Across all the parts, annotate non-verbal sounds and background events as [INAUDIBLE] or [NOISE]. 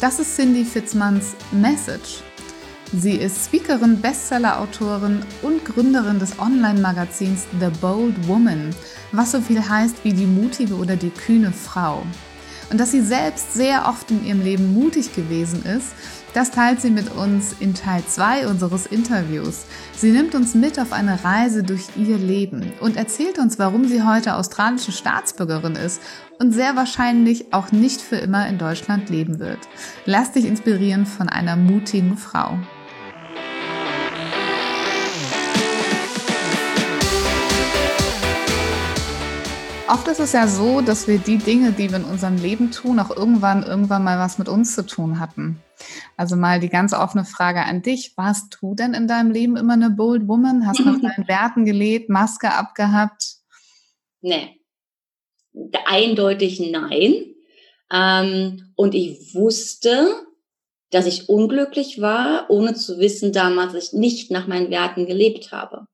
Das ist Cindy Fitzmanns Message. Sie ist Speakerin, Bestseller-Autorin und Gründerin des Online-Magazins The Bold Woman, was so viel heißt wie die mutige oder die kühne Frau. Und dass sie selbst sehr oft in ihrem Leben mutig gewesen ist, das teilt sie mit uns in Teil 2 unseres Interviews. Sie nimmt uns mit auf eine Reise durch ihr Leben und erzählt uns, warum sie heute australische Staatsbürgerin ist und sehr wahrscheinlich auch nicht für immer in Deutschland leben wird. Lass dich inspirieren von einer mutigen Frau. Oft ist es ja so, dass wir die Dinge, die wir in unserem Leben tun, auch irgendwann, irgendwann mal was mit uns zu tun hatten. Also mal die ganz offene Frage an dich. Warst du denn in deinem Leben immer eine Bold Woman? Hast du nach [LAUGHS] deinen Werten gelebt, Maske abgehabt? Nee. Eindeutig nein. Ähm, und ich wusste, dass ich unglücklich war, ohne zu wissen damals, dass ich nicht nach meinen Werten gelebt habe.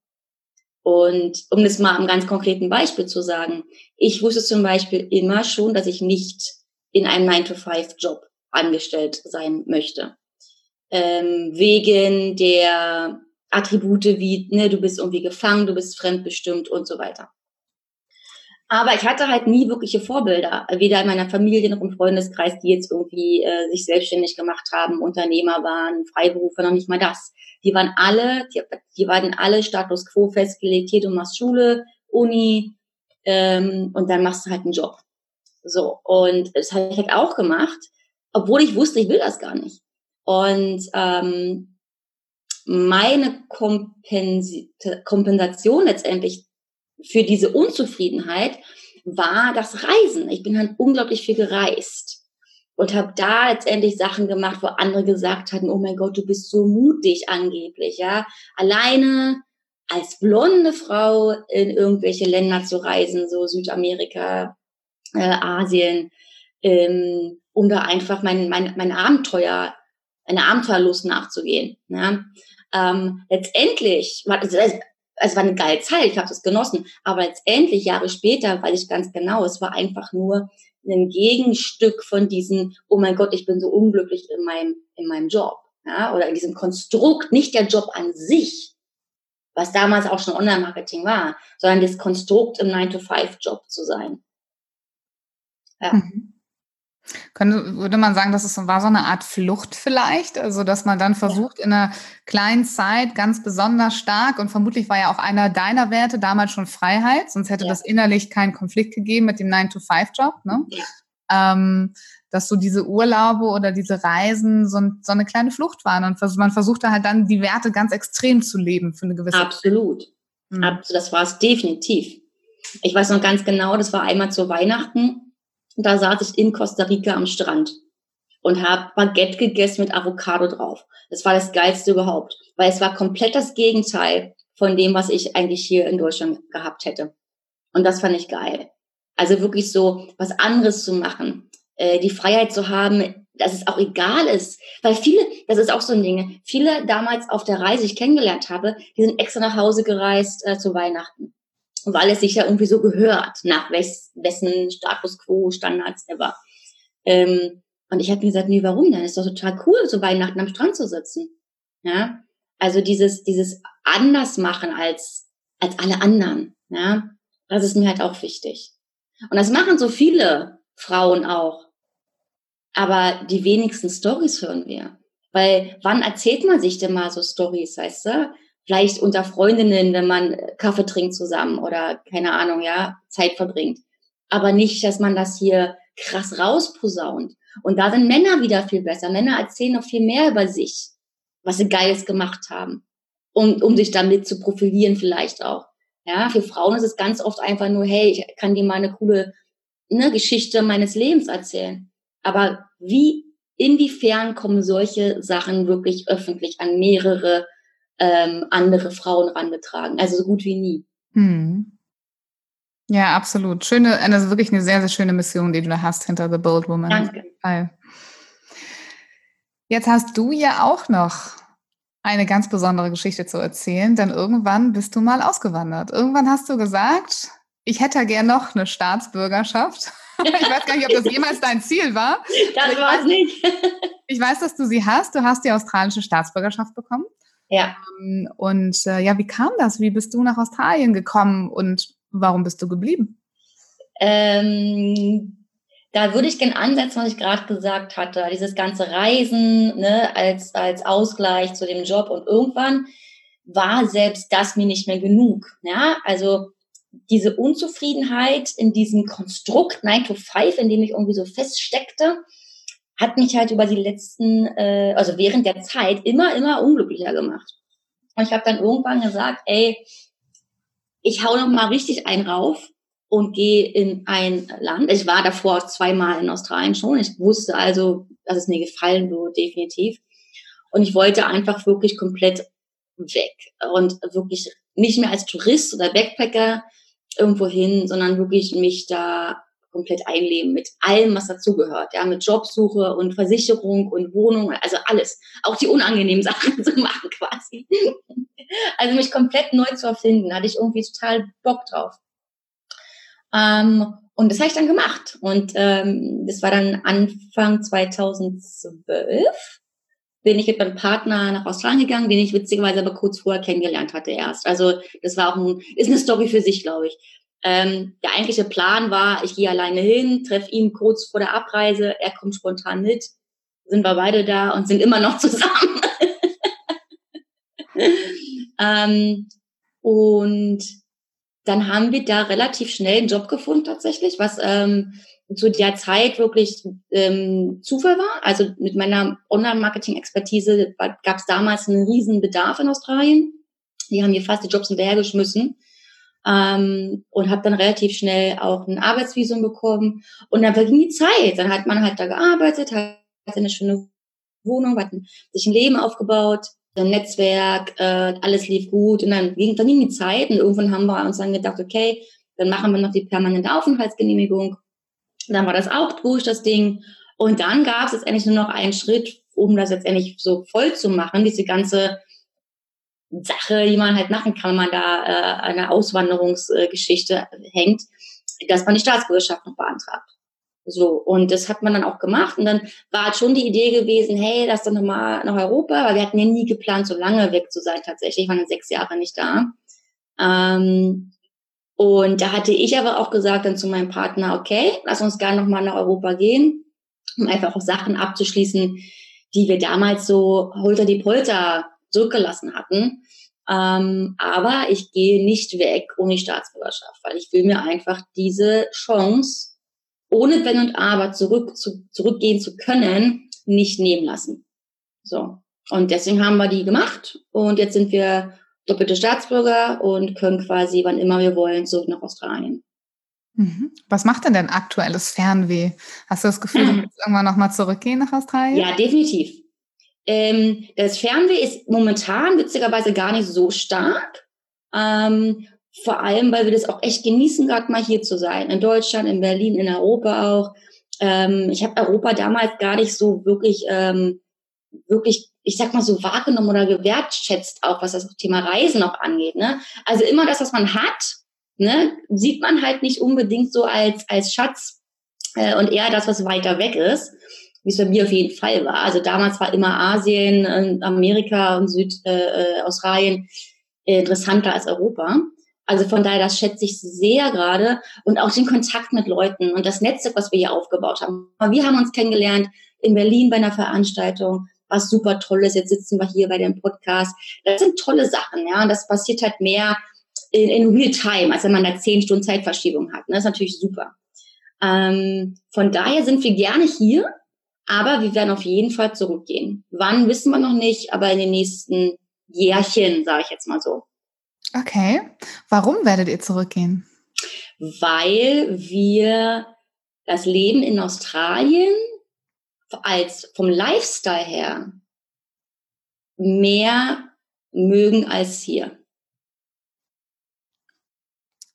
Und um das mal am ganz konkreten Beispiel zu sagen, ich wusste zum Beispiel immer schon, dass ich nicht in einem 9-to-5-Job angestellt sein möchte. Ähm, wegen der Attribute wie, ne, du bist irgendwie gefangen, du bist fremdbestimmt und so weiter. Aber ich hatte halt nie wirkliche Vorbilder, weder in meiner Familie noch im Freundeskreis, die jetzt irgendwie äh, sich selbstständig gemacht haben, Unternehmer waren, Freiberufer, noch nicht mal das. Die waren alle, die, die waren alle Status quo festgelegt. Hier, du machst Schule, Uni ähm, und dann machst du halt einen Job. So, und das habe ich halt auch gemacht, obwohl ich wusste, ich will das gar nicht. Und ähm, meine Kompensi Kompensation letztendlich für diese Unzufriedenheit war das Reisen. Ich bin halt unglaublich viel gereist und habe da letztendlich Sachen gemacht, wo andere gesagt hatten, oh mein Gott, du bist so mutig angeblich, ja, alleine als blonde Frau in irgendwelche Länder zu reisen, so Südamerika, äh, Asien, ähm, um da einfach mein, mein, mein Abenteuer, eine Abenteuerlust nachzugehen. Ja. Ähm, letztendlich, also es war eine geile Zeit, ich habe das genossen, aber letztendlich Jahre später weiß ich ganz genau, es war einfach nur ein Gegenstück von diesem, oh mein Gott, ich bin so unglücklich in meinem, in meinem Job, ja, oder in diesem Konstrukt, nicht der Job an sich, was damals auch schon Online-Marketing war, sondern das Konstrukt im 9-to-5-Job zu sein. Ja. Mhm. Könnte, würde man sagen, dass es war so eine Art Flucht vielleicht? Also, dass man dann versucht, in einer kleinen Zeit ganz besonders stark und vermutlich war ja auch einer deiner Werte damals schon Freiheit, sonst hätte ja. das innerlich keinen Konflikt gegeben mit dem 9-to-5-Job, ne? Ja. Ähm, dass so diese Urlaube oder diese Reisen so, so eine kleine Flucht waren und man versuchte halt dann die Werte ganz extrem zu leben für eine gewisse Absolut. Zeit. Mhm. Das war es definitiv. Ich weiß noch ganz genau, das war einmal zu Weihnachten da saß ich in Costa Rica am Strand und habe Baguette gegessen mit Avocado drauf. Das war das Geilste überhaupt, weil es war komplett das Gegenteil von dem, was ich eigentlich hier in Deutschland gehabt hätte. Und das fand ich geil. Also wirklich so was anderes zu machen, äh, die Freiheit zu haben, dass es auch egal ist. Weil viele, das ist auch so ein Ding, viele damals auf der Reise, ich kennengelernt habe, die sind extra nach Hause gereist äh, zu Weihnachten weil es sich ja irgendwie so gehört, nach wes wessen Status quo, Standards ever. Ähm, und ich habe mir gesagt, nee, warum denn? Ist doch total cool, so Weihnachten am Strand zu sitzen. Ja, also dieses, dieses anders machen als, als alle anderen. Ja, das ist mir halt auch wichtig. Und das machen so viele Frauen auch. Aber die wenigsten Stories hören wir. Weil wann erzählt man sich denn mal so Stories, weißt du? Vielleicht unter Freundinnen, wenn man Kaffee trinkt zusammen oder keine Ahnung, ja, Zeit verbringt. Aber nicht, dass man das hier krass rausposaunt. Und da sind Männer wieder viel besser. Männer erzählen noch viel mehr über sich, was sie Geiles gemacht haben, um, um sich damit zu profilieren vielleicht auch. Ja, für Frauen ist es ganz oft einfach nur, hey, ich kann dir mal eine coole ne, Geschichte meines Lebens erzählen. Aber wie inwiefern kommen solche Sachen wirklich öffentlich an mehrere ähm, andere Frauen rangetragen? Also so gut wie nie. Hm. Ja, absolut. Schöne, also wirklich eine sehr, sehr schöne Mission, die du da hast hinter The Bold Woman. Danke. Jetzt hast du ja auch noch eine ganz besondere Geschichte zu erzählen, denn irgendwann bist du mal ausgewandert. Irgendwann hast du gesagt, ich hätte gern noch eine Staatsbürgerschaft. [LAUGHS] Ich weiß gar nicht, ob das jemals dein Ziel war. Das war es nicht. [LAUGHS] Ich weiß, dass du sie hast. Du hast die australische Staatsbürgerschaft bekommen. Ja. Ähm, und äh, ja, wie kam das? Wie bist du nach Australien gekommen und warum bist du geblieben? Ähm, da würde ich gerne ansetzen, was ich gerade gesagt hatte. Dieses ganze Reisen ne, als, als Ausgleich zu dem Job. Und irgendwann war selbst das mir nicht mehr genug. Ja, also diese Unzufriedenheit in diesem Konstrukt 9 to 5, in dem ich irgendwie so feststeckte, hat mich halt über die letzten, äh, also während der Zeit immer, immer unglücklicher gemacht. Und ich habe dann irgendwann gesagt, ey, ich hau noch mal richtig einen rauf und gehe in ein Land. Ich war davor zweimal in Australien schon. Ich wusste also, dass es mir gefallen würde, definitiv. Und ich wollte einfach wirklich komplett weg und wirklich nicht mehr als Tourist oder Backpacker irgendwo hin, sondern wirklich mich da komplett einleben mit allem, was dazugehört, ja, mit Jobsuche und Versicherung und Wohnung, also alles, auch die unangenehmen [LAUGHS] Sachen zu machen quasi. Also mich komplett neu zu erfinden, hatte ich irgendwie total Bock drauf. Ähm, und das habe ich dann gemacht. Und ähm, das war dann Anfang 2012 bin ich mit meinem Partner nach Australien gegangen, den ich witzigerweise aber kurz vorher kennengelernt hatte erst. Also das war auch ein, ist eine Story für sich, glaube ich. Ähm, der eigentliche Plan war, ich gehe alleine hin, treffe ihn kurz vor der Abreise, er kommt spontan mit, sind wir beide da und sind immer noch [LAUGHS] zusammen. ähm, und dann haben wir da relativ schnell einen Job gefunden tatsächlich, was ähm, zu der Zeit wirklich ähm, Zufall war. Also mit meiner Online-Marketing-Expertise gab es damals einen riesen Bedarf in Australien. Die haben mir fast die Jobs hinterhergeschmissen ähm, und habe dann relativ schnell auch ein Arbeitsvisum bekommen. Und dann verging die Zeit. Dann hat man halt da gearbeitet, hat eine schöne Wohnung, hat sich ein Leben aufgebaut, ein Netzwerk, äh, alles lief gut. Und dann ging, dann ging die Zeit und irgendwann haben wir uns dann gedacht, okay, dann machen wir noch die permanente Aufenthaltsgenehmigung dann war das auch durch, das Ding. Und dann gab es jetzt endlich nur noch einen Schritt, um das jetzt endlich so voll zu machen, diese ganze Sache, die man halt machen kann, wenn man da äh, eine Auswanderungsgeschichte hängt, dass man die Staatsbürgerschaft noch beantragt. So, und das hat man dann auch gemacht. Und dann war halt schon die Idee gewesen, hey, lass doch nochmal nach Europa, weil wir hatten ja nie geplant, so lange weg zu sein tatsächlich. Ich war dann sechs Jahre nicht da. Ähm, und da hatte ich aber auch gesagt dann zu meinem Partner, okay, lass uns gerne nochmal nach Europa gehen, um einfach auch Sachen abzuschließen, die wir damals so holter die Polter zurückgelassen hatten. Ähm, aber ich gehe nicht weg ohne Staatsbürgerschaft, weil ich will mir einfach diese Chance, ohne Wenn und Aber zurück zu, zurückgehen zu können, nicht nehmen lassen. So. Und deswegen haben wir die gemacht und jetzt sind wir doppelte Staatsbürger und können quasi, wann immer wir wollen, zurück nach Australien. Mhm. Was macht denn denn aktuelles Fernweh? Hast du das Gefühl, du willst irgendwann nochmal zurückgehen nach Australien? Ja, definitiv. Ähm, das Fernweh ist momentan witzigerweise gar nicht so stark. Ähm, vor allem, weil wir das auch echt genießen, gerade mal hier zu sein. In Deutschland, in Berlin, in Europa auch. Ähm, ich habe Europa damals gar nicht so wirklich, ähm, wirklich ich sag mal so wahrgenommen oder gewertschätzt auch, was das Thema Reisen auch angeht. Ne? Also immer das, was man hat, ne, sieht man halt nicht unbedingt so als, als Schatz äh, und eher das, was weiter weg ist, wie es bei mir auf jeden Fall war. Also damals war immer Asien, äh, Amerika und Südaustralien äh, äh, interessanter als Europa. Also von daher, das schätze ich sehr gerade und auch den Kontakt mit Leuten und das Netzwerk, was wir hier aufgebaut haben. Wir haben uns kennengelernt in Berlin bei einer Veranstaltung was super toll ist. Jetzt sitzen wir hier bei dem Podcast. Das sind tolle Sachen, ja. Und das passiert halt mehr in, in real time, als wenn man da zehn Stunden Zeitverschiebung hat. Das ist natürlich super. Ähm, von daher sind wir gerne hier, aber wir werden auf jeden Fall zurückgehen. Wann wissen wir noch nicht, aber in den nächsten Jährchen, sage ich jetzt mal so. Okay. Warum werdet ihr zurückgehen? Weil wir das Leben in Australien als vom Lifestyle her mehr mögen als hier.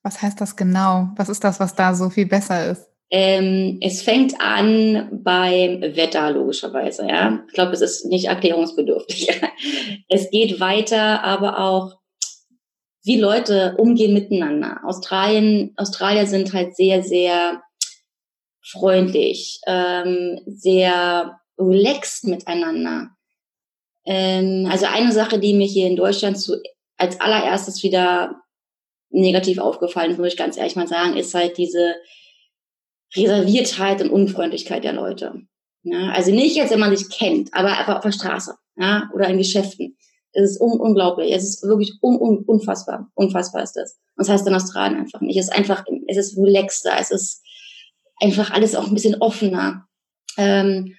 Was heißt das genau? Was ist das, was da so viel besser ist? Ähm, es fängt an beim Wetter, logischerweise. Ja? Ich glaube, es ist nicht erklärungsbedürftig. [LAUGHS] es geht weiter, aber auch, wie Leute umgehen miteinander. Australien, Australier sind halt sehr, sehr freundlich, ähm, sehr relaxed miteinander. Ähm, also eine Sache, die mir hier in Deutschland zu, als allererstes wieder negativ aufgefallen ist, muss ich ganz ehrlich mal sagen, ist halt diese Reserviertheit und Unfreundlichkeit der Leute. Ja, also nicht jetzt, wenn man sich kennt, aber einfach auf der Straße ja, oder in Geschäften. Es ist un unglaublich. Es ist wirklich un un unfassbar. Unfassbar ist das. Und das heißt in Australien einfach nicht. Es ist einfach, es ist relaxter. Es ist einfach alles auch ein bisschen offener. Ähm,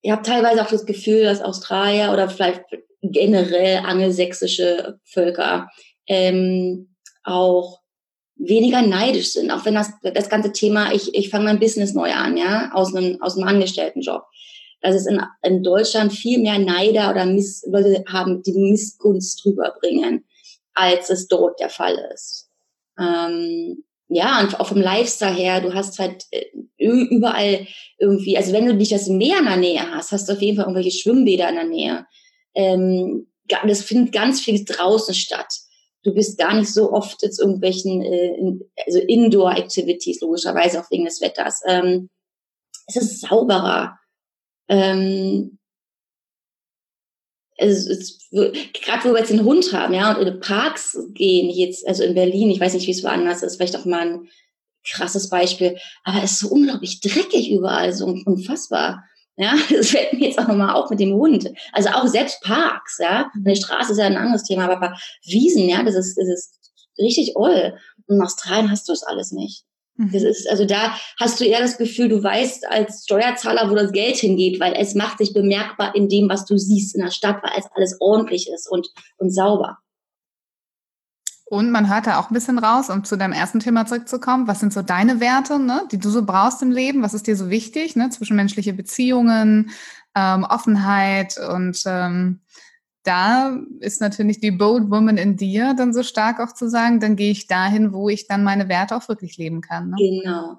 ich habe teilweise auch das Gefühl, dass Australier oder vielleicht generell angelsächsische Völker ähm, auch weniger neidisch sind, auch wenn das, das ganze Thema, ich, ich fange mein Business neu an, ja, aus einem, aus einem Angestelltenjob. Dass es in, in Deutschland viel mehr Neider oder Miss, Leute haben, die Missgunst drüber bringen, als es dort der Fall ist. Ähm, ja, und auch vom Lifestyle her, du hast halt äh, überall irgendwie, also wenn du nicht das Meer in der Nähe hast, hast du auf jeden Fall irgendwelche Schwimmbäder in der Nähe. Ähm, das findet ganz viel draußen statt du bist gar nicht so oft jetzt irgendwelchen, äh, also Indoor-Activities, logischerweise auch wegen des Wetters. Ähm, es ist sauberer. Ähm, ist, gerade wo wir jetzt den Hund haben, ja, und in Parks gehen, jetzt, also in Berlin, ich weiß nicht, wie es woanders ist, vielleicht auch mal ein krasses Beispiel, aber es ist so unglaublich dreckig überall, so unfassbar. Ja, [LAUGHS] das fällt mir jetzt auch nochmal auf mit dem Hund. Also auch selbst Parks, ja. Eine Straße ist ja ein anderes Thema, aber Wiesen, ja, das ist, das ist richtig oll. Und in Australien hast du das alles nicht. Das mhm. ist, also da hast du eher das Gefühl, du weißt als Steuerzahler, wo das Geld hingeht, weil es macht sich bemerkbar in dem, was du siehst in der Stadt, weil es alles ordentlich ist und, und sauber. Und man hört da auch ein bisschen raus, um zu deinem ersten Thema zurückzukommen. Was sind so deine Werte, ne, die du so brauchst im Leben? Was ist dir so wichtig? Ne? Zwischenmenschliche Beziehungen, ähm, Offenheit und ähm, da ist natürlich die Bold Woman in dir dann so stark auch zu sagen, dann gehe ich dahin, wo ich dann meine Werte auch wirklich leben kann. Ne? Genau.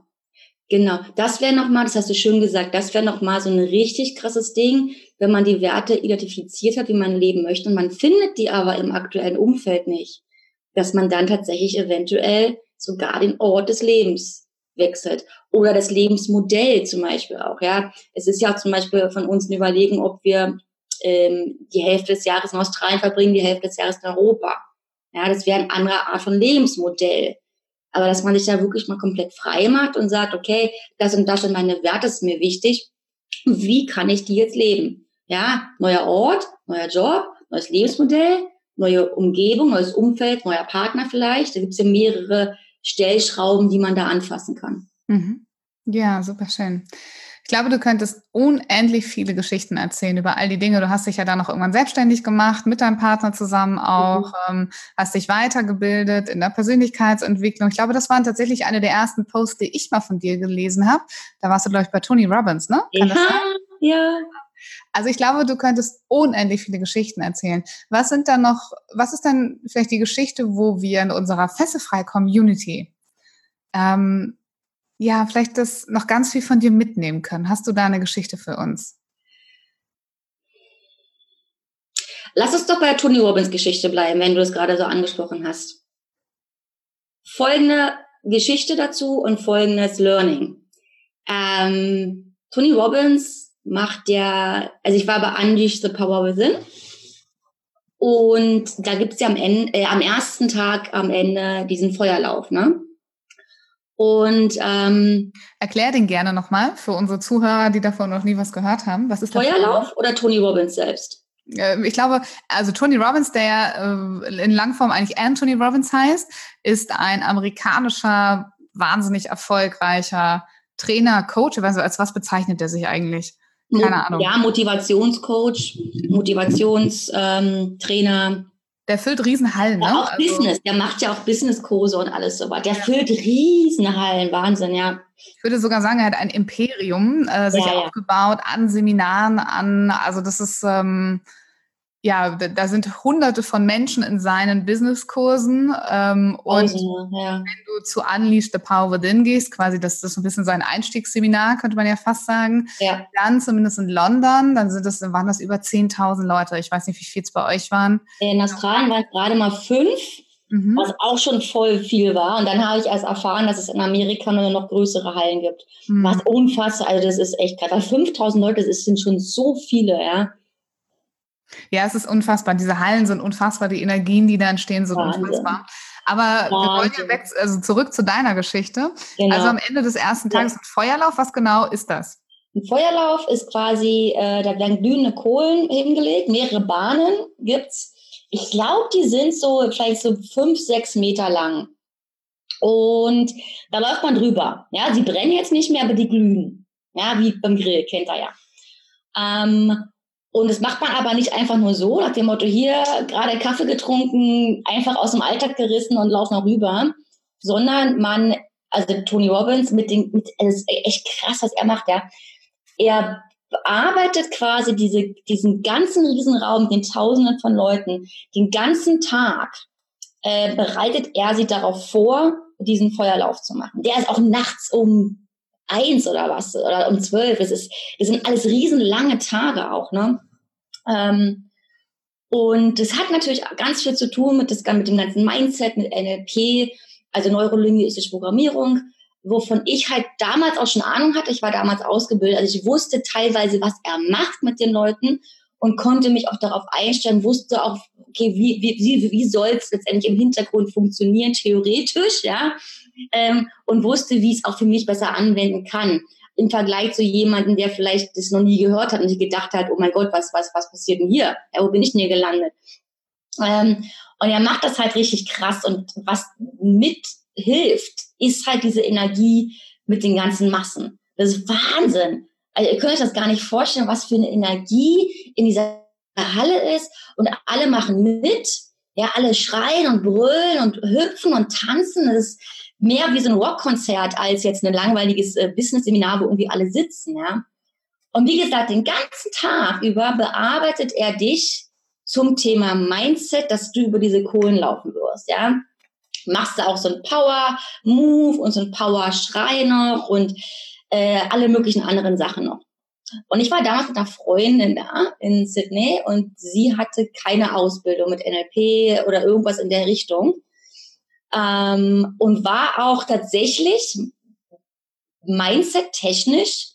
Genau, das wäre nochmal, das hast du schön gesagt, das wäre nochmal so ein richtig krasses Ding, wenn man die Werte identifiziert hat, wie man leben möchte und man findet die aber im aktuellen Umfeld nicht dass man dann tatsächlich eventuell sogar den Ort des Lebens wechselt oder das Lebensmodell zum Beispiel auch. Ja, es ist ja zum Beispiel von uns ein Überlegen, ob wir ähm, die Hälfte des Jahres in Australien verbringen, die Hälfte des Jahres in Europa. Ja, das wäre eine andere Art von Lebensmodell. Aber dass man sich da wirklich mal komplett frei macht und sagt, okay, das und das sind meine Werte, ist mir wichtig. Wie kann ich die jetzt leben? Ja, neuer Ort, neuer Job, neues Lebensmodell, neue Umgebung, neues Umfeld, neuer Partner vielleicht. Da gibt es ja mehrere Stellschrauben, die man da anfassen kann. Mhm. Ja, super schön. Ich glaube, du könntest unendlich viele Geschichten erzählen über all die Dinge. Du hast dich ja dann noch irgendwann selbstständig gemacht, mit deinem Partner zusammen auch, mhm. ähm, hast dich weitergebildet in der Persönlichkeitsentwicklung. Ich glaube, das waren tatsächlich eine der ersten Posts, die ich mal von dir gelesen habe. Da warst du, glaube ich, bei Tony Robbins, ne? Kann ja, ja. Also ich glaube, du könntest unendlich viele Geschichten erzählen. Was sind dann noch, was ist dann vielleicht die Geschichte, wo wir in unserer fesselfrei Community ähm, ja vielleicht das noch ganz viel von dir mitnehmen können? Hast du da eine Geschichte für uns? Lass uns doch bei der Tony Robbins Geschichte bleiben, wenn du es gerade so angesprochen hast. Folgende Geschichte dazu und folgendes Learning. Ähm, Tony Robbins macht der, also ich war bei Unleash the Power Within. Und da gibt's ja am, Ende, äh, am ersten Tag am Ende diesen Feuerlauf, ne? Und ähm, erklär den gerne nochmal für unsere Zuhörer, die davon noch nie was gehört haben. Was ist Feuerlauf, Feuerlauf? oder Tony Robbins selbst? Äh, ich glaube, also Tony Robbins, der äh, in Langform eigentlich Anthony Robbins heißt, ist ein amerikanischer, wahnsinnig erfolgreicher Trainer, Coach. Also als was bezeichnet er sich eigentlich? Keine Ahnung. Ja, Motivationscoach, Motivationstrainer. Der füllt Riesenhallen, ne? Ja, auch also, Business, der macht ja auch Businesskurse und alles so was. Der ja. füllt Riesenhallen, Wahnsinn, ja. Ich würde sogar sagen, er hat ein Imperium äh, sich ja, aufgebaut an Seminaren, an, also das ist, ähm, ja, da sind hunderte von Menschen in seinen Businesskursen. Ähm, und ja. wenn du zu Unleash the Power Within gehst, quasi das, das ist ein bisschen sein Einstiegsseminar, könnte man ja fast sagen. Ja. Dann zumindest in London, dann sind das, waren das über 10.000 Leute. Ich weiß nicht, wie viel es bei euch waren. In Australien waren es gerade mal fünf. Mhm. Was auch schon voll viel war. Und dann habe ich erst erfahren, dass es in Amerika nur noch größere Hallen gibt. Mhm. Was unfassbar, also das ist echt gerade 5000 Leute, das sind schon so viele, ja. Ja, es ist unfassbar. Diese Hallen sind unfassbar. Die Energien, die da entstehen, sind Wahnsinn. unfassbar. Aber Wahnsinn. wir wollen ja weg, also zurück zu deiner Geschichte. Genau. Also am Ende des ersten Tages ja. ein Feuerlauf. Was genau ist das? Ein Feuerlauf ist quasi, äh, da werden glühende Kohlen hingelegt, mehrere Bahnen gibt's. Ich glaube, die sind so vielleicht so fünf, sechs Meter lang. Und da läuft man drüber. Ja, sie brennen jetzt nicht mehr, aber die glühen. Ja, wie beim Grill, kennt ihr ja. Ähm, und das macht man aber nicht einfach nur so, nach dem Motto, hier gerade Kaffee getrunken, einfach aus dem Alltag gerissen und lauf noch rüber, sondern man, also Tony Robbins mit den, mit, es ist echt krass, was er macht, ja. Er bearbeitet quasi diese, diesen ganzen Riesenraum den Tausenden von Leuten, den ganzen Tag äh, bereitet er sie darauf vor, diesen Feuerlauf zu machen. Der ist auch nachts um eins oder was oder um zwölf. Es ist, das sind alles riesenlange Tage auch, ne? Ähm, und das hat natürlich ganz viel zu tun mit, das, mit dem ganzen Mindset, mit NLP, also neurolinguistische Programmierung, wovon ich halt damals auch schon Ahnung hatte. Ich war damals ausgebildet, also ich wusste teilweise, was er macht mit den Leuten und konnte mich auch darauf einstellen, wusste auch, okay, wie, wie, wie, wie soll es letztendlich im Hintergrund funktionieren, theoretisch, ja, ähm, und wusste, wie es auch für mich besser anwenden kann im Vergleich zu jemandem, der vielleicht das noch nie gehört hat und sich gedacht hat, oh mein Gott, was, was, was passiert denn hier? Ja, wo bin ich denn hier gelandet? Ähm, und er macht das halt richtig krass und was mithilft, ist halt diese Energie mit den ganzen Massen. Das ist Wahnsinn. Also ihr könnt euch das gar nicht vorstellen, was für eine Energie in dieser Halle ist und alle machen mit. Ja, alle schreien und brüllen und hüpfen und tanzen. Das ist, mehr wie so ein Rockkonzert als jetzt ein langweiliges äh, Business-Seminar, wo irgendwie alle sitzen, ja. Und wie gesagt, den ganzen Tag über bearbeitet er dich zum Thema Mindset, dass du über diese Kohlen laufen wirst, ja. Machst du auch so ein Power-Move und so ein Power-Schrei noch und äh, alle möglichen anderen Sachen noch. Und ich war damals mit einer Freundin da in Sydney und sie hatte keine Ausbildung mit NLP oder irgendwas in der Richtung ähm, und war auch tatsächlich mindset-technisch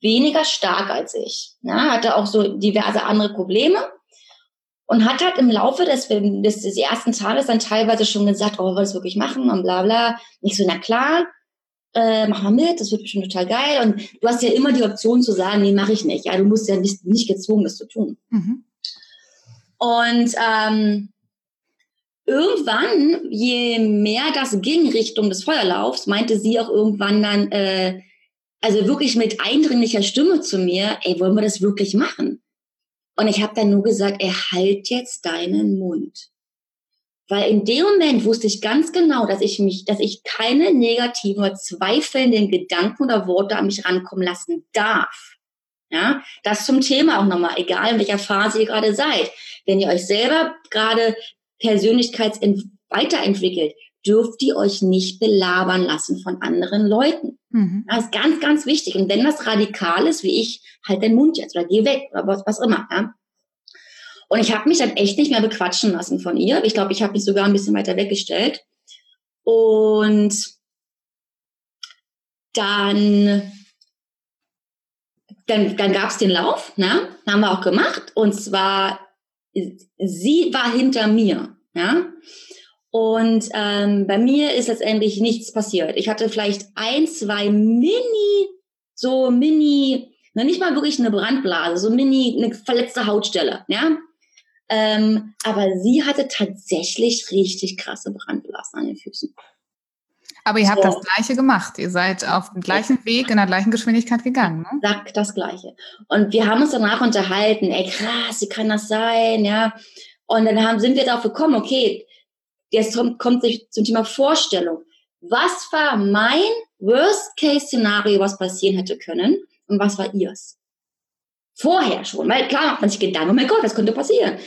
weniger stark als ich. Ja, hatte auch so diverse andere Probleme und hat halt im Laufe des, des, des ersten Tages dann teilweise schon gesagt, oh, wir wollen das wirklich machen und bla bla. Nicht so, na klar, äh, mach mal mit, das wird bestimmt total geil. Und du hast ja immer die Option zu sagen, nee, mache ich nicht. Ja, du musst ja nicht, nicht gezwungen, das zu tun. Mhm. Und ähm, irgendwann, je mehr das ging Richtung des Feuerlaufs, meinte sie auch irgendwann dann, äh, also wirklich mit eindringlicher Stimme zu mir, ey, wollen wir das wirklich machen? Und ich habe dann nur gesagt, ey, halt jetzt deinen Mund. Weil in dem Moment wusste ich ganz genau, dass ich mich, dass ich keine negativen oder zweifelnden Gedanken oder Worte an mich rankommen lassen darf. Ja, das zum Thema auch nochmal, egal in welcher Phase ihr gerade seid. Wenn ihr euch selber gerade Persönlichkeitsweiterentwickelt, dürft ihr euch nicht belabern lassen von anderen Leuten. Mhm. Das ist ganz, ganz wichtig. Und wenn das radikal ist, wie ich, halt den Mund jetzt oder geh weg oder was, was immer. Ja? Und ich habe mich dann echt nicht mehr bequatschen lassen von ihr. Ich glaube, ich habe mich sogar ein bisschen weiter weggestellt. Und dann, dann, dann gab es den Lauf, ne? haben wir auch gemacht. Und zwar sie war hinter mir, ja. Und ähm, bei mir ist letztendlich nichts passiert. Ich hatte vielleicht ein, zwei Mini, so Mini, noch nicht mal wirklich eine Brandblase, so Mini, eine verletzte Hautstelle, ja. Ähm, aber sie hatte tatsächlich richtig krasse Brandblasen an den Füßen. Aber ihr habt so. das Gleiche gemacht. Ihr seid auf dem gleichen Weg, in der gleichen Geschwindigkeit gegangen. Ne? Sag das Gleiche. Und wir haben uns danach unterhalten. Ey, krass, wie kann das sein? Ja. Und dann haben, sind wir darauf gekommen, okay, jetzt kommt, kommt zum Thema Vorstellung. Was war mein Worst-Case-Szenario, was passieren hätte können? Und was war ihrs? Vorher schon, weil klar macht man sich Gedanken, oh mein Gott, was könnte passieren?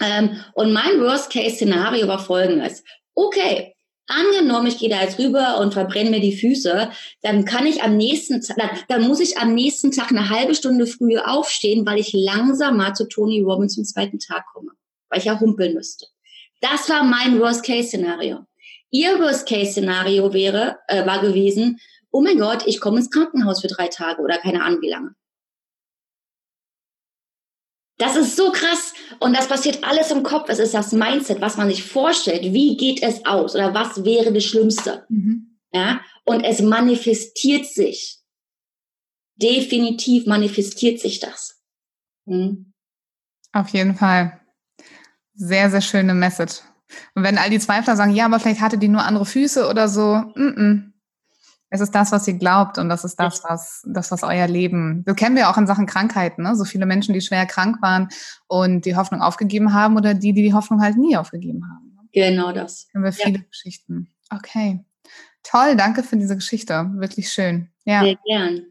Ähm, und mein Worst-Case-Szenario war folgendes. Okay, Angenommen, ich gehe da jetzt rüber und verbrenne mir die Füße, dann kann ich am nächsten Tag, dann, muss ich am nächsten Tag eine halbe Stunde früher aufstehen, weil ich langsamer zu Tony Robbins zum zweiten Tag komme, weil ich ja humpeln müsste. Das war mein Worst-Case-Szenario. Ihr Worst-Case-Szenario wäre, äh, war gewesen, oh mein Gott, ich komme ins Krankenhaus für drei Tage oder keine Ahnung wie lange. Das ist so krass. Und das passiert alles im Kopf. Es ist das Mindset, was man sich vorstellt. Wie geht es aus? Oder was wäre das Schlimmste? Mhm. Ja. Und es manifestiert sich. Definitiv manifestiert sich das. Mhm. Auf jeden Fall. Sehr, sehr schöne Message. Und wenn all die Zweifler sagen, ja, aber vielleicht hatte die nur andere Füße oder so, mm -mm. Es ist das, was ihr glaubt und das ist das, was, das, was euer Leben. Das kennen wir auch in Sachen Krankheiten, ne? So viele Menschen, die schwer krank waren und die Hoffnung aufgegeben haben oder die, die die Hoffnung halt nie aufgegeben haben. Ne? Genau das. Kennen wir viele ja. Geschichten. Okay. Toll, danke für diese Geschichte. Wirklich schön. Ja. Sehr gern.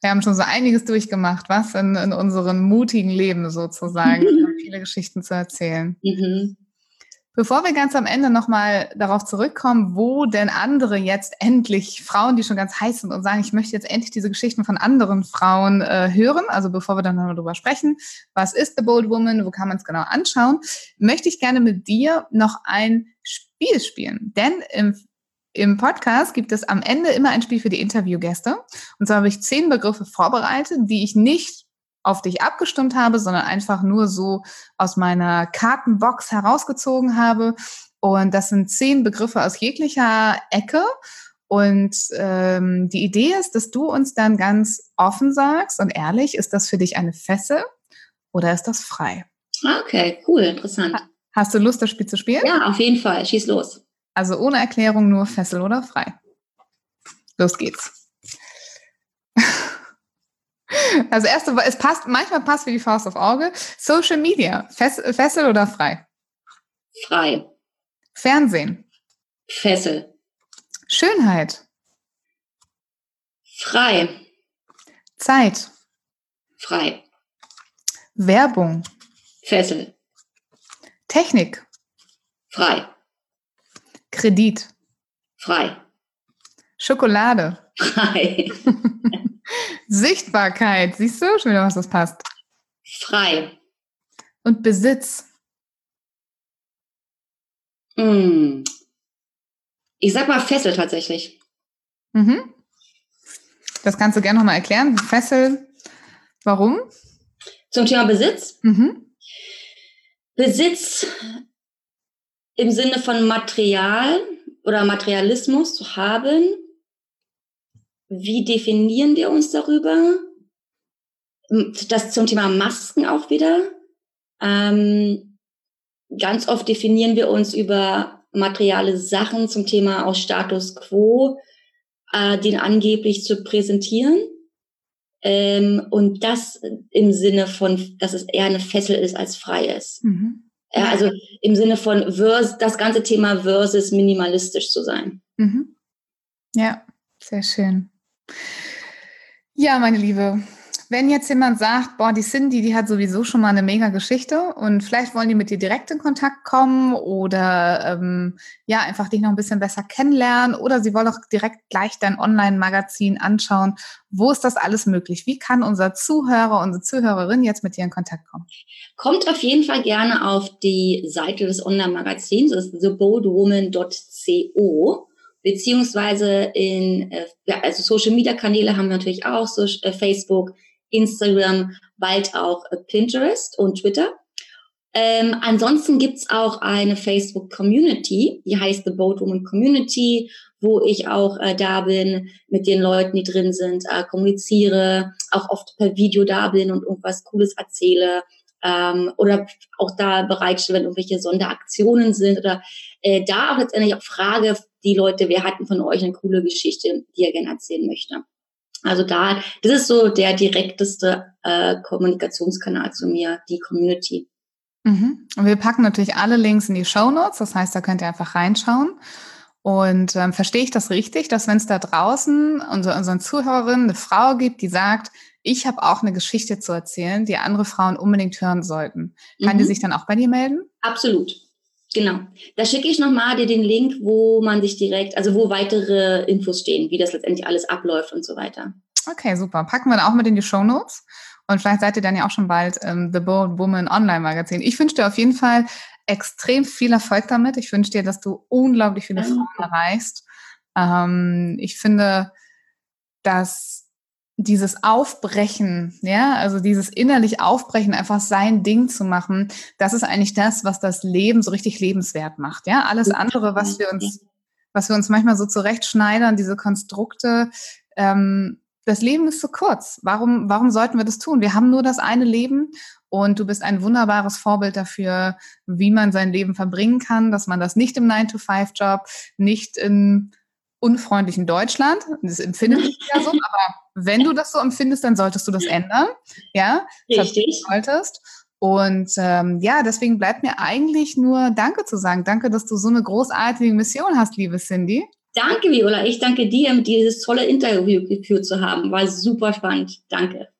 Wir haben schon so einiges durchgemacht, was in, in unserem mutigen Leben sozusagen. [LAUGHS] viele Geschichten zu erzählen. Mhm. Bevor wir ganz am Ende nochmal darauf zurückkommen, wo denn andere jetzt endlich Frauen, die schon ganz heiß sind und sagen, ich möchte jetzt endlich diese Geschichten von anderen Frauen äh, hören, also bevor wir dann noch darüber sprechen, was ist The Bold Woman, wo kann man es genau anschauen, möchte ich gerne mit dir noch ein Spiel spielen. Denn im, im Podcast gibt es am Ende immer ein Spiel für die Interviewgäste. Und zwar habe ich zehn Begriffe vorbereitet, die ich nicht auf dich abgestimmt habe, sondern einfach nur so aus meiner Kartenbox herausgezogen habe. Und das sind zehn Begriffe aus jeglicher Ecke. Und ähm, die Idee ist, dass du uns dann ganz offen sagst und ehrlich, ist das für dich eine Fessel oder ist das frei? Okay, cool, interessant. Hast du Lust, das Spiel zu spielen? Ja, auf jeden Fall. Schieß los. Also ohne Erklärung nur Fessel oder frei. Los geht's. Das erste, es passt, manchmal passt wie die Faust auf Auge. Social Media, Fessel oder frei? Frei. Fernsehen. Fessel. Schönheit. Frei. Zeit. Frei. Werbung. Fessel. Technik. Frei. Kredit. Frei. Schokolade. Frei. [LAUGHS] Sichtbarkeit, siehst du schon wieder, was das passt. Frei. Und Besitz. Hm. Ich sag mal Fessel tatsächlich. Mhm. Das kannst du gerne nochmal erklären. Fessel, warum? Zum Thema Besitz. Mhm. Besitz im Sinne von Material oder Materialismus zu haben, wie definieren wir uns darüber? Das zum Thema Masken auch wieder. Ähm, ganz oft definieren wir uns über materiale Sachen zum Thema aus Status quo, äh, den angeblich zu präsentieren. Ähm, und das im Sinne von, dass es eher eine Fessel ist als frei ist. Mhm. Ja, also im Sinne von vers das ganze Thema versus minimalistisch zu sein. Mhm. Ja, sehr schön. Ja, meine Liebe, wenn jetzt jemand sagt, boah, die Cindy, die hat sowieso schon mal eine mega Geschichte und vielleicht wollen die mit dir direkt in Kontakt kommen oder ähm, ja, einfach dich noch ein bisschen besser kennenlernen oder sie wollen auch direkt gleich dein Online-Magazin anschauen. Wo ist das alles möglich? Wie kann unser Zuhörer, unsere Zuhörerin jetzt mit dir in Kontakt kommen? Kommt auf jeden Fall gerne auf die Seite des Online-Magazins, das ist theboldwoman.co beziehungsweise in äh, also Social Media Kanäle haben wir natürlich auch, so, äh, Facebook, Instagram, bald auch äh, Pinterest und Twitter. Ähm, ansonsten gibt's auch eine Facebook Community, die heißt The Boat Woman Community, wo ich auch äh, da bin, mit den Leuten, die drin sind, äh, kommuniziere, auch oft per Video da bin und irgendwas Cooles erzähle ähm, oder auch da bereitstelle, wenn irgendwelche Sonderaktionen sind oder äh, da auch letztendlich auch frage die Leute, wer hatten von euch eine coole Geschichte, die er gerne erzählen möchte. Also da, das ist so der direkteste äh, Kommunikationskanal zu mir, die Community. Mhm. Und wir packen natürlich alle Links in die Show Notes, das heißt, da könnt ihr einfach reinschauen. Und ähm, verstehe ich das richtig, dass wenn es da draußen unser, unseren Zuhörerinnen eine Frau gibt, die sagt, ich habe auch eine Geschichte zu erzählen, die andere Frauen unbedingt hören sollten, kann mhm. die sich dann auch bei dir melden? Absolut. Genau. Da schicke ich nochmal dir den Link, wo man sich direkt, also wo weitere Infos stehen, wie das letztendlich alles abläuft und so weiter. Okay, super. Packen wir dann auch mit in die Show Notes. Und vielleicht seid ihr dann ja auch schon bald ähm, The Bold Woman Online Magazin. Ich wünsche dir auf jeden Fall extrem viel Erfolg damit. Ich wünsche dir, dass du unglaublich viele Frauen erreichst. Ähm, ich finde, dass dieses Aufbrechen, ja, also dieses innerlich Aufbrechen, einfach sein Ding zu machen, das ist eigentlich das, was das Leben so richtig lebenswert macht, ja. Alles andere, was wir uns, was wir uns manchmal so zurechtschneidern, diese Konstrukte, ähm, das Leben ist zu kurz. Warum, warum sollten wir das tun? Wir haben nur das eine Leben und du bist ein wunderbares Vorbild dafür, wie man sein Leben verbringen kann, dass man das nicht im 9-to-5-Job, nicht in unfreundlichen Deutschland, das empfindet sich ja so, [LAUGHS] aber wenn du das so empfindest, dann solltest du das ändern, ja, richtig solltest. Und ähm, ja, deswegen bleibt mir eigentlich nur Danke zu sagen. Danke, dass du so eine großartige Mission hast, liebe Cindy. Danke, Viola. Ich danke dir, dieses tolle Interview geführt zu haben. War super spannend. Danke.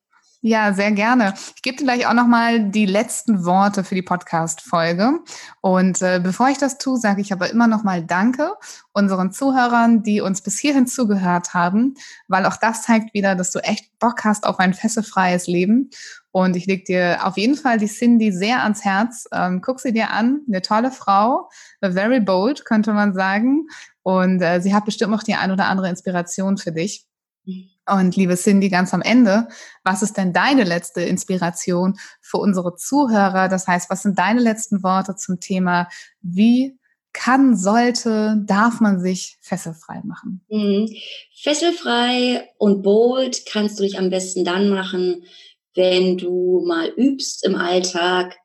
Ja, sehr gerne. Ich gebe dir gleich auch nochmal die letzten Worte für die Podcast-Folge. Und äh, bevor ich das tue, sage ich aber immer nochmal Danke unseren Zuhörern, die uns bis hierhin zugehört haben, weil auch das zeigt wieder, dass du echt Bock hast auf ein fesselfreies Leben. Und ich leg dir auf jeden Fall die Cindy sehr ans Herz. Ähm, guck sie dir an, eine tolle Frau, very bold, könnte man sagen. Und äh, sie hat bestimmt noch die ein oder andere Inspiration für dich. Und liebe Cindy, ganz am Ende, was ist denn deine letzte Inspiration für unsere Zuhörer? Das heißt, was sind deine letzten Worte zum Thema, wie kann, sollte, darf man sich fesselfrei machen? Mhm. Fesselfrei und bold kannst du dich am besten dann machen, wenn du mal übst im Alltag,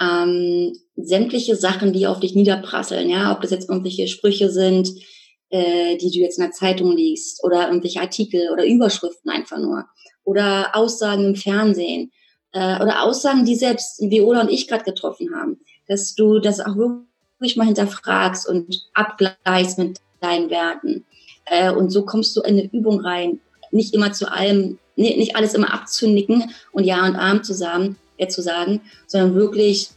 ähm, sämtliche Sachen, die auf dich niederprasseln, ja, ob das jetzt irgendwelche Sprüche sind, äh, die du jetzt in der Zeitung liest oder irgendwelche Artikel oder Überschriften einfach nur oder Aussagen im Fernsehen äh, oder Aussagen, die selbst Viola und ich gerade getroffen haben, dass du das auch wirklich mal hinterfragst und abgleichst mit deinen Werten. Äh, und so kommst du in eine Übung rein, nicht immer zu allem, nicht alles immer abzunicken und Ja und Arm zusammen, äh, zu sagen, sondern wirklich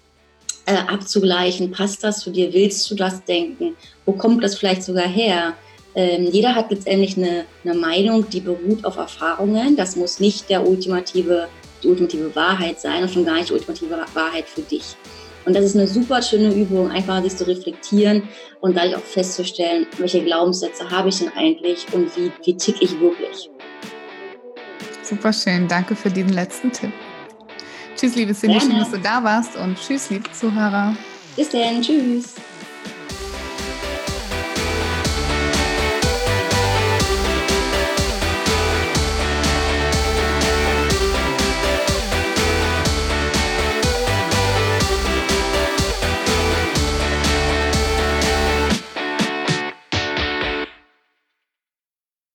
äh, abzugleichen, passt das zu dir, willst du das denken, wo kommt das vielleicht sogar her? Ähm, jeder hat letztendlich eine, eine Meinung, die beruht auf Erfahrungen. Das muss nicht der ultimative, die ultimative Wahrheit sein und schon gar nicht die ultimative Wahrheit für dich. Und das ist eine super schöne Übung, einfach sich zu reflektieren und dadurch auch festzustellen, welche Glaubenssätze habe ich denn eigentlich und wie, wie tick ich wirklich. Super schön, danke für diesen letzten Tipp. Tschüss, liebe Cindy, schön, dass du da warst und tschüss, liebe Zuhörer. Bis dann, tschüss.